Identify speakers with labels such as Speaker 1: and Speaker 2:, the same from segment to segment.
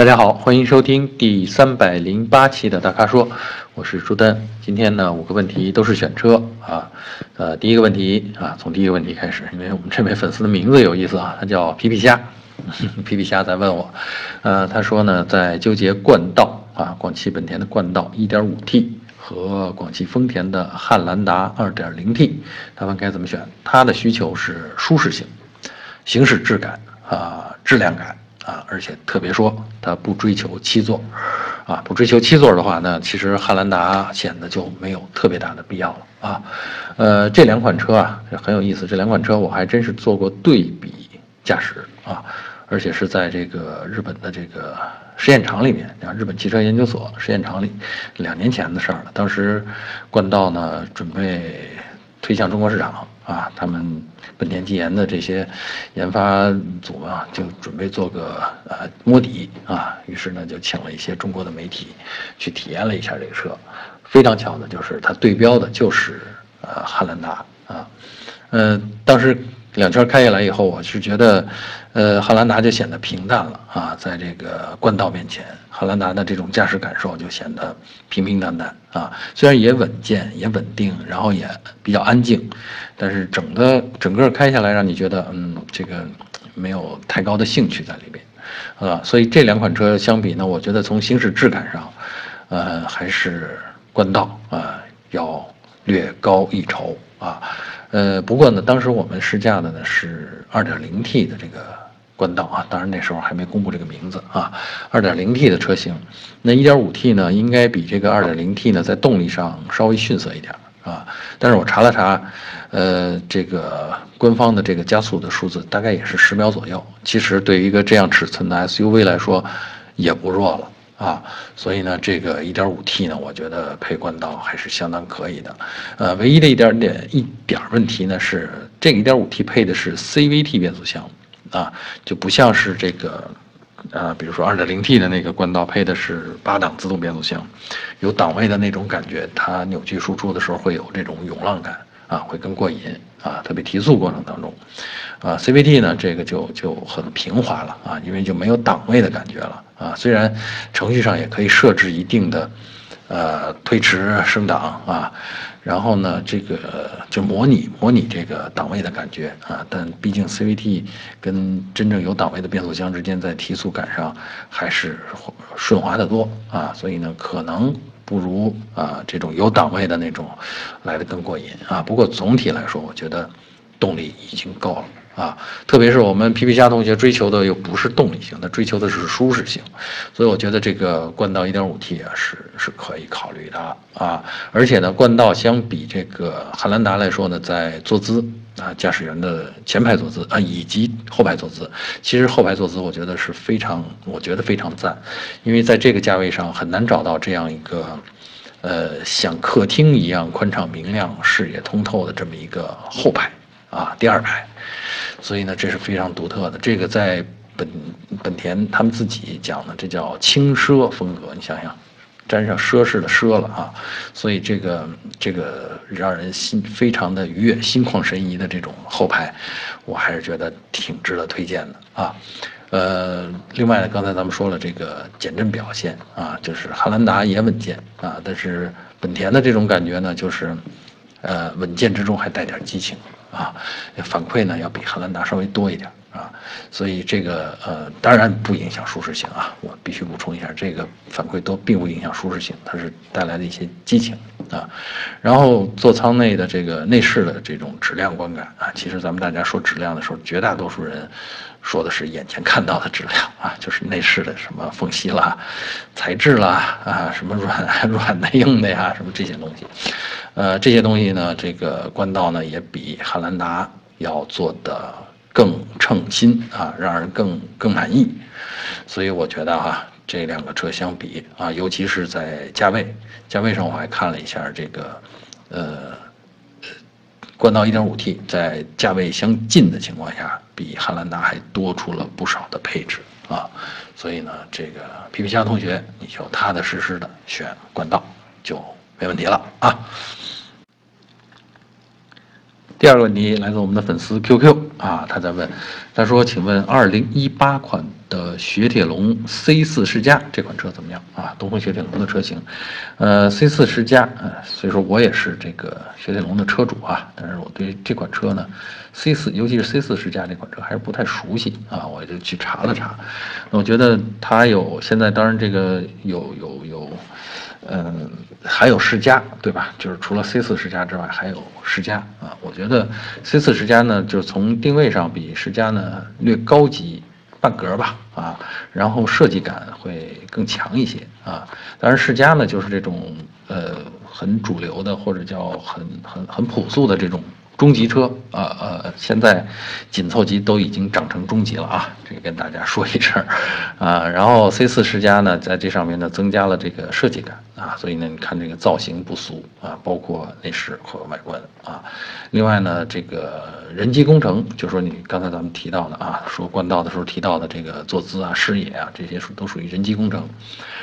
Speaker 1: 大家好，欢迎收听第三百零八期的大咖说，我是朱丹。今天呢，五个问题都是选车啊。呃，第一个问题啊，从第一个问题开始，因为我们这位粉丝的名字有意思啊，他叫皮皮虾，皮皮虾在问我，呃，他说呢，在纠结冠道啊，广汽本田的冠道 1.5T 和广汽丰田的汉兰达 2.0T，他问该怎么选？他的需求是舒适性、行驶质感啊、质量感。啊，而且特别说，它不追求七座，啊，不追求七座的话呢，其实汉兰达显得就没有特别大的必要了啊。呃，这两款车啊很有意思，这两款车我还真是做过对比驾驶啊，而且是在这个日本的这个实验场里面，像日本汽车研究所实验场里，两年前的事儿了。当时冠道呢准备推向中国市场。啊，他们本田技研的这些研发组啊，就准备做个呃摸底啊，于是呢就请了一些中国的媒体去体验了一下这个车，非常巧的就是它对标的就是呃汉兰达啊，呃当时。两圈开下来以后，我是觉得，呃，汉兰达就显得平淡了啊，在这个冠道面前，汉兰达的这种驾驶感受就显得平平淡淡啊。虽然也稳健、也稳定，然后也比较安静，但是整个整个开下来，让你觉得，嗯，这个没有太高的兴趣在里边，啊。所以这两款车相比呢，我觉得从行驶质感上，呃，还是冠道啊要略高一筹啊。呃，不过呢，当时我们试驾的呢是 2.0T 的这个冠道啊，当然那时候还没公布这个名字啊。2.0T 的车型，那 1.5T 呢，应该比这个 2.0T 呢在动力上稍微逊色一点啊。但是我查了查，呃，这个官方的这个加速的数字大概也是十秒左右，其实对于一个这样尺寸的 SUV 来说，也不弱了。啊，所以呢，这个 1.5T 呢，我觉得配冠道还是相当可以的。呃，唯一的一点点一点问题呢是，这个 1.5T 配的是 CVT 变速箱，啊，就不像是这个，呃，比如说 2.0T 的那个冠道配的是八档自动变速箱，有档位的那种感觉，它扭矩输出的时候会有这种涌浪感，啊，会更过瘾，啊，特别提速过程当中，啊，CVT 呢，这个就就很平滑了，啊，因为就没有档位的感觉了。啊，虽然程序上也可以设置一定的，呃，推迟升档啊，然后呢，这个就模拟模拟这个档位的感觉啊，但毕竟 CVT 跟真正有档位的变速箱之间在提速感上还是顺滑的多啊，所以呢，可能不如啊这种有档位的那种来的更过瘾啊。不过总体来说，我觉得动力已经够了。啊，特别是我们皮皮虾同学追求的又不是动力性，他追求的是舒适性，所以我觉得这个冠道 1.5T 啊是是可以考虑的啊。而且呢，冠道相比这个汉兰达来说呢，在坐姿啊，驾驶员的前排坐姿啊，以及后排坐姿，其实后排坐姿我觉得是非常，我觉得非常赞，因为在这个价位上很难找到这样一个，呃，像客厅一样宽敞明亮、视野通透的这么一个后排啊，第二排。所以呢，这是非常独特的。这个在本本田他们自己讲的，这叫轻奢风格。你想想，沾上奢侈的奢了啊！所以这个这个让人心非常的愉悦、心旷神怡的这种后排，我还是觉得挺值得推荐的啊。呃，另外呢，刚才咱们说了这个减震表现啊，就是汉兰达也稳健啊，但是本田的这种感觉呢，就是呃稳健之中还带点激情。啊，反馈呢要比汉兰达稍微多一点啊，所以这个呃当然不影响舒适性啊，我必须补充一下，这个反馈都并不影响舒适性，它是带来的一些激情啊。然后座舱内的这个内饰的这种质量观感啊，其实咱们大家说质量的时候，绝大多数人说的是眼前看到的质量啊，就是内饰的什么缝隙啦、材质啦啊，什么软 软的硬的呀，什么这些东西。呃，这些东西呢，这个冠道呢也比汉兰达要做的更称心啊，让人更更满意。所以我觉得哈，这两个车相比啊，尤其是在价位价位上，我还看了一下这个，呃，冠道 1.5T 在价位相近的情况下，比汉兰达还多出了不少的配置啊。所以呢，这个皮皮虾同学，你就踏踏实实的选冠道就没问题了啊。第二个问题来自我们的粉丝 QQ 啊，他在问，他说：“请问2018款的雪铁龙 C 四世嘉这款车怎么样啊？东风雪铁龙的车型，呃，C 四世嘉，呃，所以说我也是这个雪铁龙的车主啊，但是我对这款车呢，C 四，尤其是 C 四世嘉这款车还是不太熟悉啊，我就去查了查，我觉得它有现在当然这个有有有，嗯，还有世嘉对吧？就是除了 C 四世嘉之外，还有世嘉啊，我觉得 C 四世嘉呢，就是从定位上比世嘉呢略高级。半格吧，啊，然后设计感会更强一些啊。当然，世嘉呢，就是这种呃很主流的或者叫很很很朴素的这种。中级车啊呃，现在紧凑级都已经长成中级了啊，这个跟大家说一声 啊。然后 C 四世家呢，在这上面呢增加了这个设计感啊，所以呢，你看这个造型不俗啊，包括内饰和外观啊。另外呢，这个人机工程，就说你刚才咱们提到的啊，说冠道的时候提到的这个坐姿啊、视野啊，这些属都属于人机工程。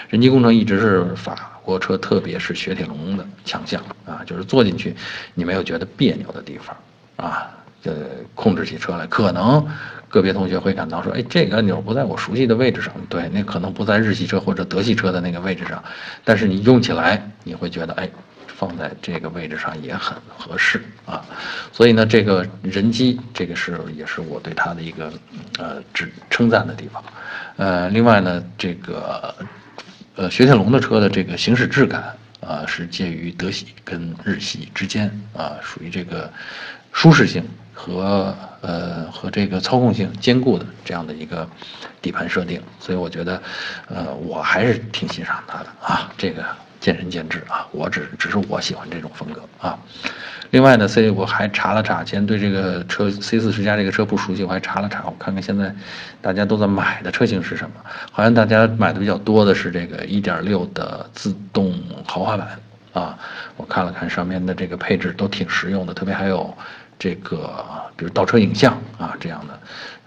Speaker 1: 人机工程一直是法。国车特别是雪铁龙的强项啊，就是坐进去，你没有觉得别扭的地方啊，呃，控制起车来，可能个别同学会感到说，哎，这个按钮不在我熟悉的位置上，对，那可能不在日系车或者德系车的那个位置上，但是你用起来，你会觉得，哎，放在这个位置上也很合适啊，所以呢，这个人机，这个是也是我对它的一个呃只称赞的地方，呃，另外呢，这个。呃，雪铁龙的车的这个行驶质感啊，是介于德系跟日系之间啊，属于这个舒适性和呃和这个操控性兼顾的这样的一个底盘设定，所以我觉得，呃，我还是挺欣赏它的啊，这个见仁见智啊，我只只是我喜欢这种风格啊。另外呢，C 我还查了查，先对这个车 C 四世嘉这个车不熟悉，我还查了查，我看看现在大家都在买的车型是什么。好像大家买的比较多的是这个1.6的自动豪华版啊。我看了看上面的这个配置都挺实用的，特别还有这个比如倒车影像啊这样的，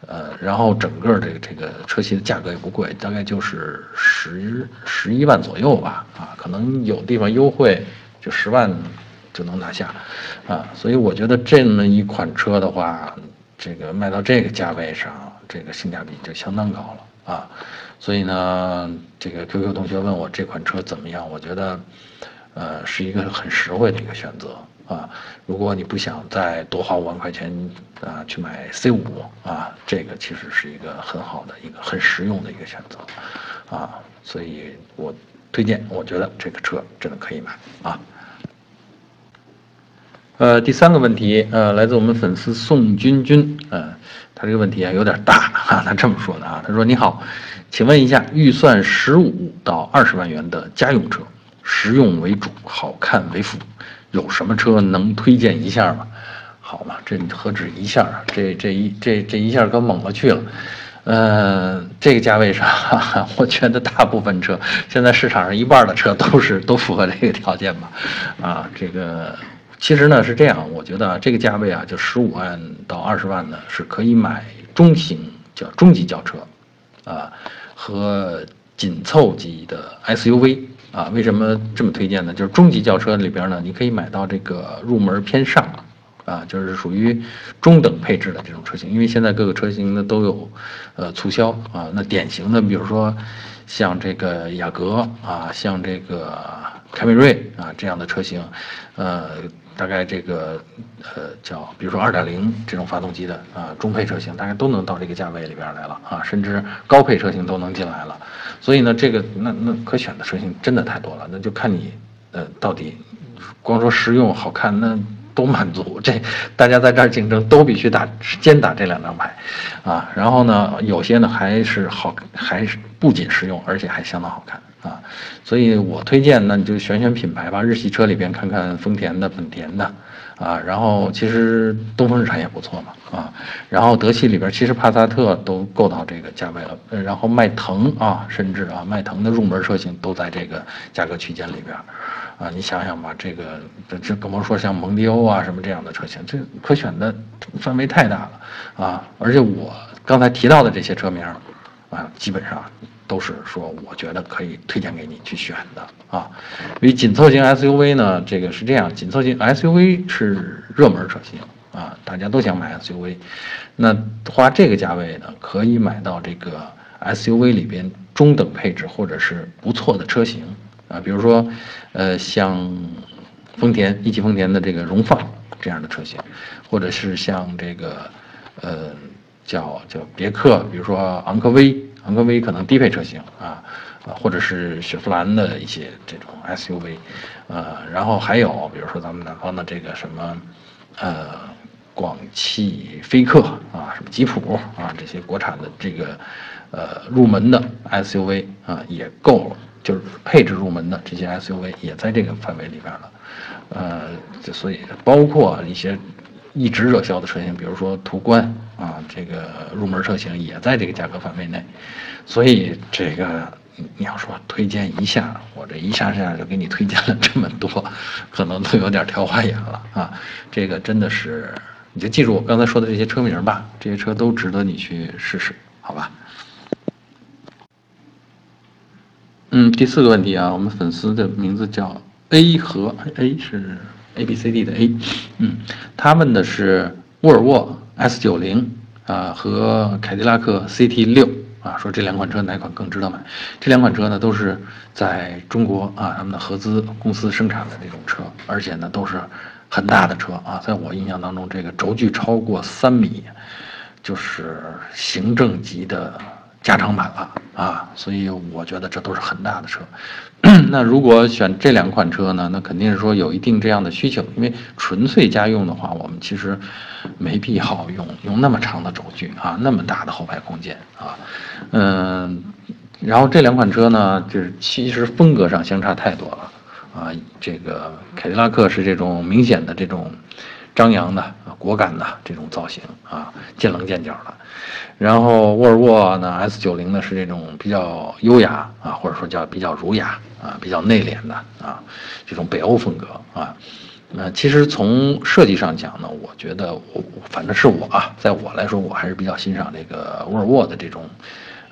Speaker 1: 呃，然后整个这个这个车系的价格也不贵，大概就是十十一万左右吧啊，可能有地方优惠就十万。就能拿下，啊，所以我觉得这么一款车的话，这个卖到这个价位上，这个性价比就相当高了啊。所以呢，这个 QQ 同学问我这款车怎么样，我觉得，呃，是一个很实惠的一个选择啊。如果你不想再多花五万块钱啊去买 C 五啊，这个其实是一个很好的一个很实用的一个选择啊。所以我推荐，我觉得这个车真的可以买啊。呃，第三个问题，呃，来自我们粉丝宋君君，呃，他这个问题啊有点大哈，他这么说的啊，他说你好，请问一下，预算十五到二十万元的家用车，实用为主，好看为辅，有什么车能推荐一下吗？好嘛，这何止一下啊，这这一这这一下可猛了去了，呃，这个价位上，我觉得大部分车，现在市场上一半的车都是都符合这个条件吧，啊，这个。其实呢是这样，我觉得这个价位啊，就十五万到二十万呢，是可以买中型叫中级轿车，啊，和紧凑级的 SUV 啊。为什么这么推荐呢？就是中级轿车里边呢，你可以买到这个入门偏上，啊，就是属于中等配置的这种车型。因为现在各个车型呢都有，呃，促销啊。那典型的，比如说像这个雅阁啊，像这个凯美瑞啊这样的车型，呃。大概这个，呃，叫比如说二点零这种发动机的啊，中配车型大概都能到这个价位里边来了啊，甚至高配车型都能进来了。所以呢，这个那那可选的车型真的太多了，那就看你，呃，到底光说实用好看那都满足。这大家在这儿竞争都必须打先打这两张牌，啊，然后呢，有些呢还是好，还是不仅实用，而且还相当好看。啊，所以我推荐，那你就选选品牌吧。日系车里边看看丰田的、本田的，啊，然后其实东风日产也不错嘛，啊，然后德系里边其实帕萨特都够到这个价位了，然后迈腾啊，甚至啊，迈腾的入门车型都在这个价格区间里边，啊，你想想吧，这个这这更甭说像蒙迪欧啊什么这样的车型，这可选的范围太大了，啊，而且我刚才提到的这些车名，啊，基本上。都是说，我觉得可以推荐给你去选的啊。因为紧凑型 SUV 呢，这个是这样，紧凑型 SUV 是热门车型啊，大家都想买 SUV。那花这个价位呢，可以买到这个 SUV 里边中等配置或者是不错的车型啊，比如说，呃，像丰田一汽丰田的这个荣放这样的车型，或者是像这个，呃，叫叫别克，比如说昂科威，昂科威可能低配车型啊，啊，或者是雪佛兰的一些这种 SUV，呃，然后还有比如说咱们南方的这个什么，呃。广汽菲克啊，什么吉普啊，这些国产的这个，呃，入门的 SUV 啊，也够了，就是配置入门的这些 SUV 也在这个范围里边了，呃，所以包括一些一直热销的车型，比如说途观啊，这个入门车型也在这个价格范围内，所以这个你要说推荐一下，我这一下下就给你推荐了这么多，可能都有点挑花眼了啊，这个真的是。你就记住我刚才说的这些车名吧，这些车都值得你去试试，好吧？嗯，第四个问题啊，我们粉丝的名字叫 A 和 A 是 A B C D 的 A，嗯，他问的是沃尔沃 S 九零啊和凯迪拉克 CT 六啊，说这两款车哪款更值得买？这两款车呢都是在中国啊他们的合资公司生产的这种车，而且呢都是。很大的车啊，在我印象当中，这个轴距超过三米，就是行政级的加长版了啊，所以我觉得这都是很大的车。那如果选这两款车呢，那肯定是说有一定这样的需求，因为纯粹家用的话，我们其实没必要用用那么长的轴距啊，那么大的后排空间啊，嗯，然后这两款车呢，就是其实风格上相差太多了。啊，这个凯迪拉克是这种明显的这种张扬的啊、果敢的这种造型啊，见棱见角的。然后沃尔沃呢，S 九零呢是这种比较优雅啊，或者说叫比较儒雅啊，比较内敛的啊，这种北欧风格啊。那其实从设计上讲呢，我觉得我反正是我啊，在我来说，我还是比较欣赏这个沃尔沃的这种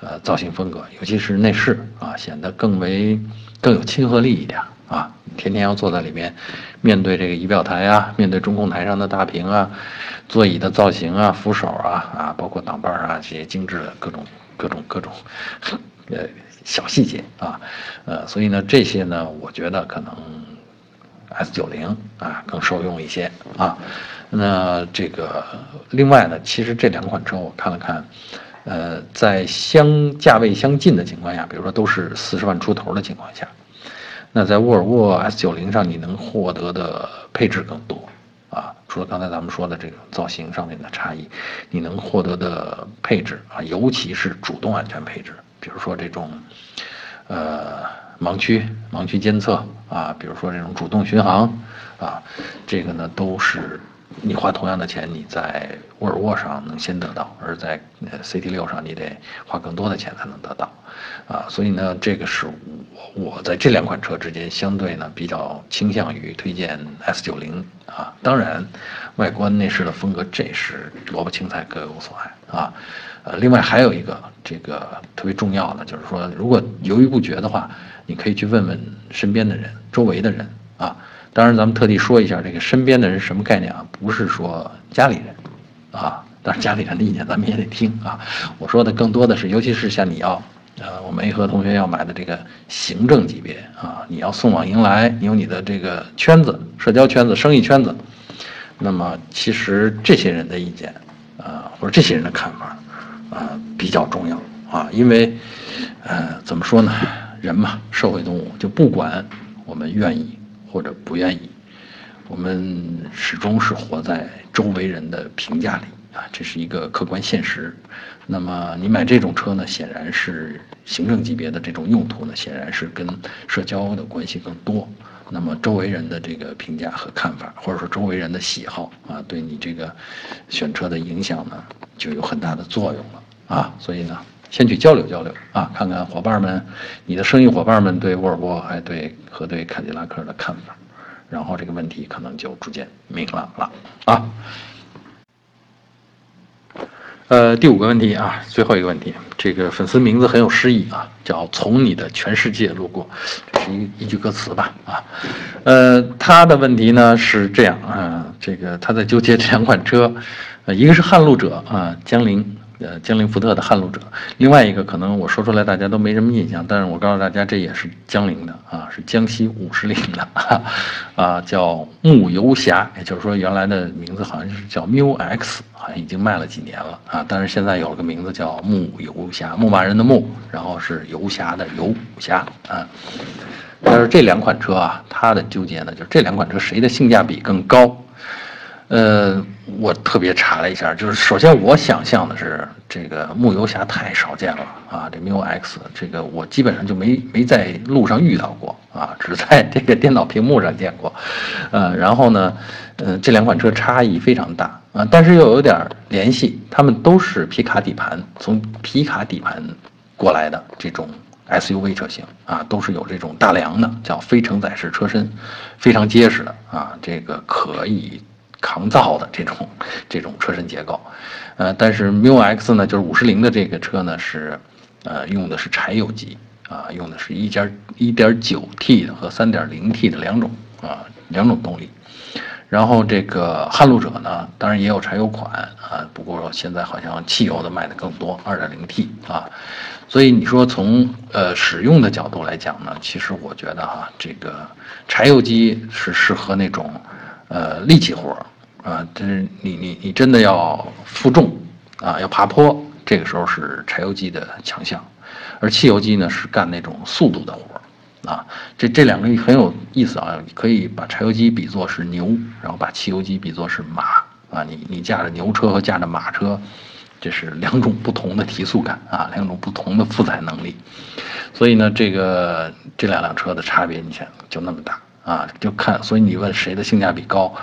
Speaker 1: 呃造型风格，尤其是内饰啊，显得更为更有亲和力一点。啊，天天要坐在里面，面对这个仪表台啊，面对中控台上的大屏啊，座椅的造型啊，扶手啊，啊，包括挡把啊，这些精致的各种各种各种，呃，小细节啊，呃，所以呢，这些呢，我觉得可能 S 九零啊更受用一些啊。那这个另外呢，其实这两款车我看了看，呃，在相价位相近的情况下，比如说都是四十万出头的情况下。那在沃尔沃 S90 上，你能获得的配置更多啊！除了刚才咱们说的这个造型上面的差异，你能获得的配置啊，尤其是主动安全配置，比如说这种，呃，盲区盲区监测啊，比如说这种主动巡航啊，这个呢都是。你花同样的钱，你在沃尔沃上能先得到，而在 CT 六上你得花更多的钱才能得到，啊，所以呢，这个是我我在这两款车之间相对呢比较倾向于推荐 S 九零啊。当然，外观内饰的风格这是萝卜青菜各有所爱啊。呃，另外还有一个这个特别重要的就是说，如果犹豫不决的话，你可以去问问身边的人、周围的人啊。当然，咱们特地说一下，这个身边的人什么概念啊？不是说家里人，啊，但是家里人的意见咱们也得听啊。我说的更多的是，尤其是像你要，呃，我们 A 和同学要买的这个行政级别啊，你要送往迎来，你有你的这个圈子、社交圈子、生意圈子，那么其实这些人的意见，啊，或者这些人的看法，啊，比较重要啊，因为，呃，怎么说呢？人嘛，社会动物，就不管我们愿意。或者不愿意，我们始终是活在周围人的评价里啊，这是一个客观现实。那么你买这种车呢，显然是行政级别的这种用途呢，显然是跟社交的关系更多。那么周围人的这个评价和看法，或者说周围人的喜好啊，对你这个选车的影响呢，就有很大的作用了啊。所以呢，先去交流交流啊，看看伙伴们，你的生意伙伴们对沃尔沃还对和对凯迪拉克的看法，然后这个问题可能就逐渐明朗了啊。呃，第五个问题啊，最后一个问题，这个粉丝名字很有诗意啊，叫从你的全世界路过，这是一一句歌词吧啊。呃，他的问题呢是这样啊，这个他在纠结这两款车，呃，一个是撼路者啊，江铃。呃，江铃福特的撼路者，另外一个可能我说出来大家都没什么印象，但是我告诉大家，这也是江铃的啊，是江西五十铃的，啊，叫牧游侠，也就是说原来的名字好像是叫 Mu X，好像已经卖了几年了啊，但是现在有了个名字叫牧游侠，牧马人的牧，然后是游侠的游侠啊。但是这两款车啊，它的纠结呢，就是这两款车谁的性价比更高？呃，我特别查了一下，就是首先我想象的是这个牧游侠太少见了啊，这 Mu X 这个我基本上就没没在路上遇到过啊，只在这个电脑屏幕上见过，呃，然后呢，呃，这两款车差异非常大啊，但是又有点联系，它们都是皮卡底盘，从皮卡底盘过来的这种 SUV 车型啊，都是有这种大梁的，叫非承载式车身，非常结实的啊，这个可以。抗造的这种这种车身结构，呃，但是 Mu X 呢，就是五十铃的这个车呢是，呃，用的是柴油机啊，用的是一点一点九 T 的和三点零 T 的两种啊两种动力，然后这个撼路者呢，当然也有柴油款啊，不过现在好像汽油的卖的更多，二点零 T 啊，所以你说从呃使用的角度来讲呢，其实我觉得哈，这个柴油机是适合那种。呃，力气活儿啊，这是你你你真的要负重啊，要爬坡，这个时候是柴油机的强项，而汽油机呢是干那种速度的活儿啊。这这两个很有意思啊，可以把柴油机比作是牛，然后把汽油机比作是马啊。你你驾着牛车和驾着马车，这是两种不同的提速感啊，两种不同的负载能力。所以呢，这个这两辆车的差别，你想就那么大。啊，就看，所以你问谁的性价比高，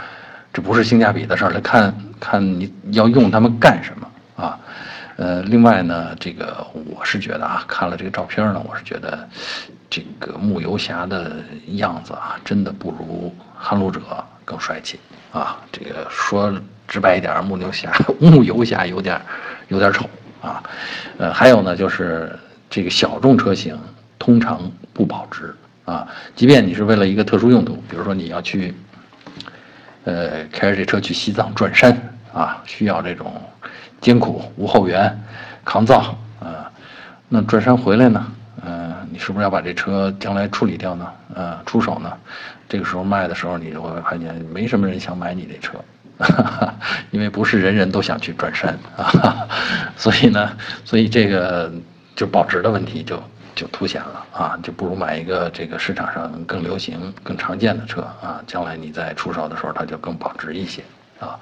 Speaker 1: 这不是性价比的事儿，来看看你要用它们干什么啊？呃，另外呢，这个我是觉得啊，看了这个照片呢，我是觉得这个牧游侠的样子啊，真的不如撼路者更帅气啊。这个说直白一点，牧牛侠、牧游侠有点有点丑啊。呃，还有呢，就是这个小众车型通常不保值。啊，即便你是为了一个特殊用途，比如说你要去，呃，开着这车去西藏转山啊，需要这种艰苦无后援、抗造啊，那转山回来呢，嗯，你是不是要把这车将来处理掉呢？呃，出手呢？这个时候卖的时候，你就会发现没什么人想买你这车，哈 哈因为不是人人都想去转山啊，所以呢，所以这个就保值的问题就。就凸显了啊，就不如买一个这个市场上更流行、更常见的车啊，将来你在出手的时候，它就更保值一些啊。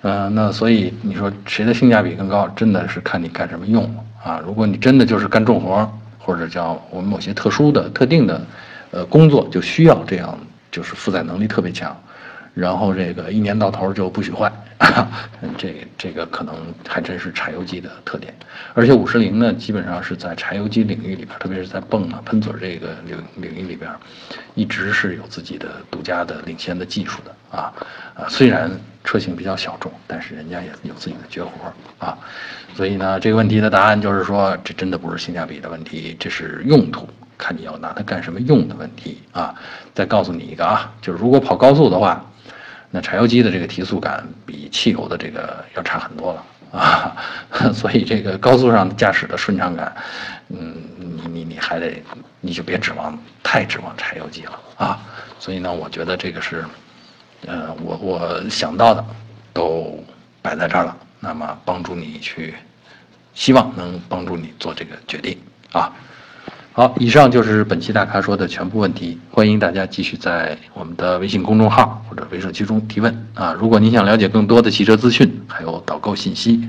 Speaker 1: 嗯，那所以你说谁的性价比更高，真的是看你干什么用啊。如果你真的就是干重活，或者叫我们某些特殊的、特定的呃工作，就需要这样，就是负载能力特别强。然后这个一年到头就不许坏，这这个可能还真是柴油机的特点。而且五十铃呢，基本上是在柴油机领域里边，特别是在泵啊、喷嘴这个领领域里边，一直是有自己的独家的领先的技术的啊啊。虽然车型比较小众，但是人家也有自己的绝活啊。所以呢，这个问题的答案就是说，这真的不是性价比的问题，这是用途，看你要拿它干什么用的问题啊。再告诉你一个啊，就是如果跑高速的话。那柴油机的这个提速感比汽油的这个要差很多了啊，所以这个高速上驾驶的顺畅感，嗯，你你你还得，你就别指望太指望柴油机了啊。所以呢，我觉得这个是，呃，我我想到的都摆在这儿了，那么帮助你去，希望能帮助你做这个决定啊。好，以上就是本期大咖说的全部问题。欢迎大家继续在我们的微信公众号或者微社区中提问啊！如果您想了解更多的汽车资讯，还有导购信息，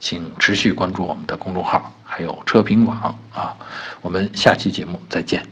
Speaker 1: 请持续关注我们的公众号，还有车评网啊！我们下期节目再见。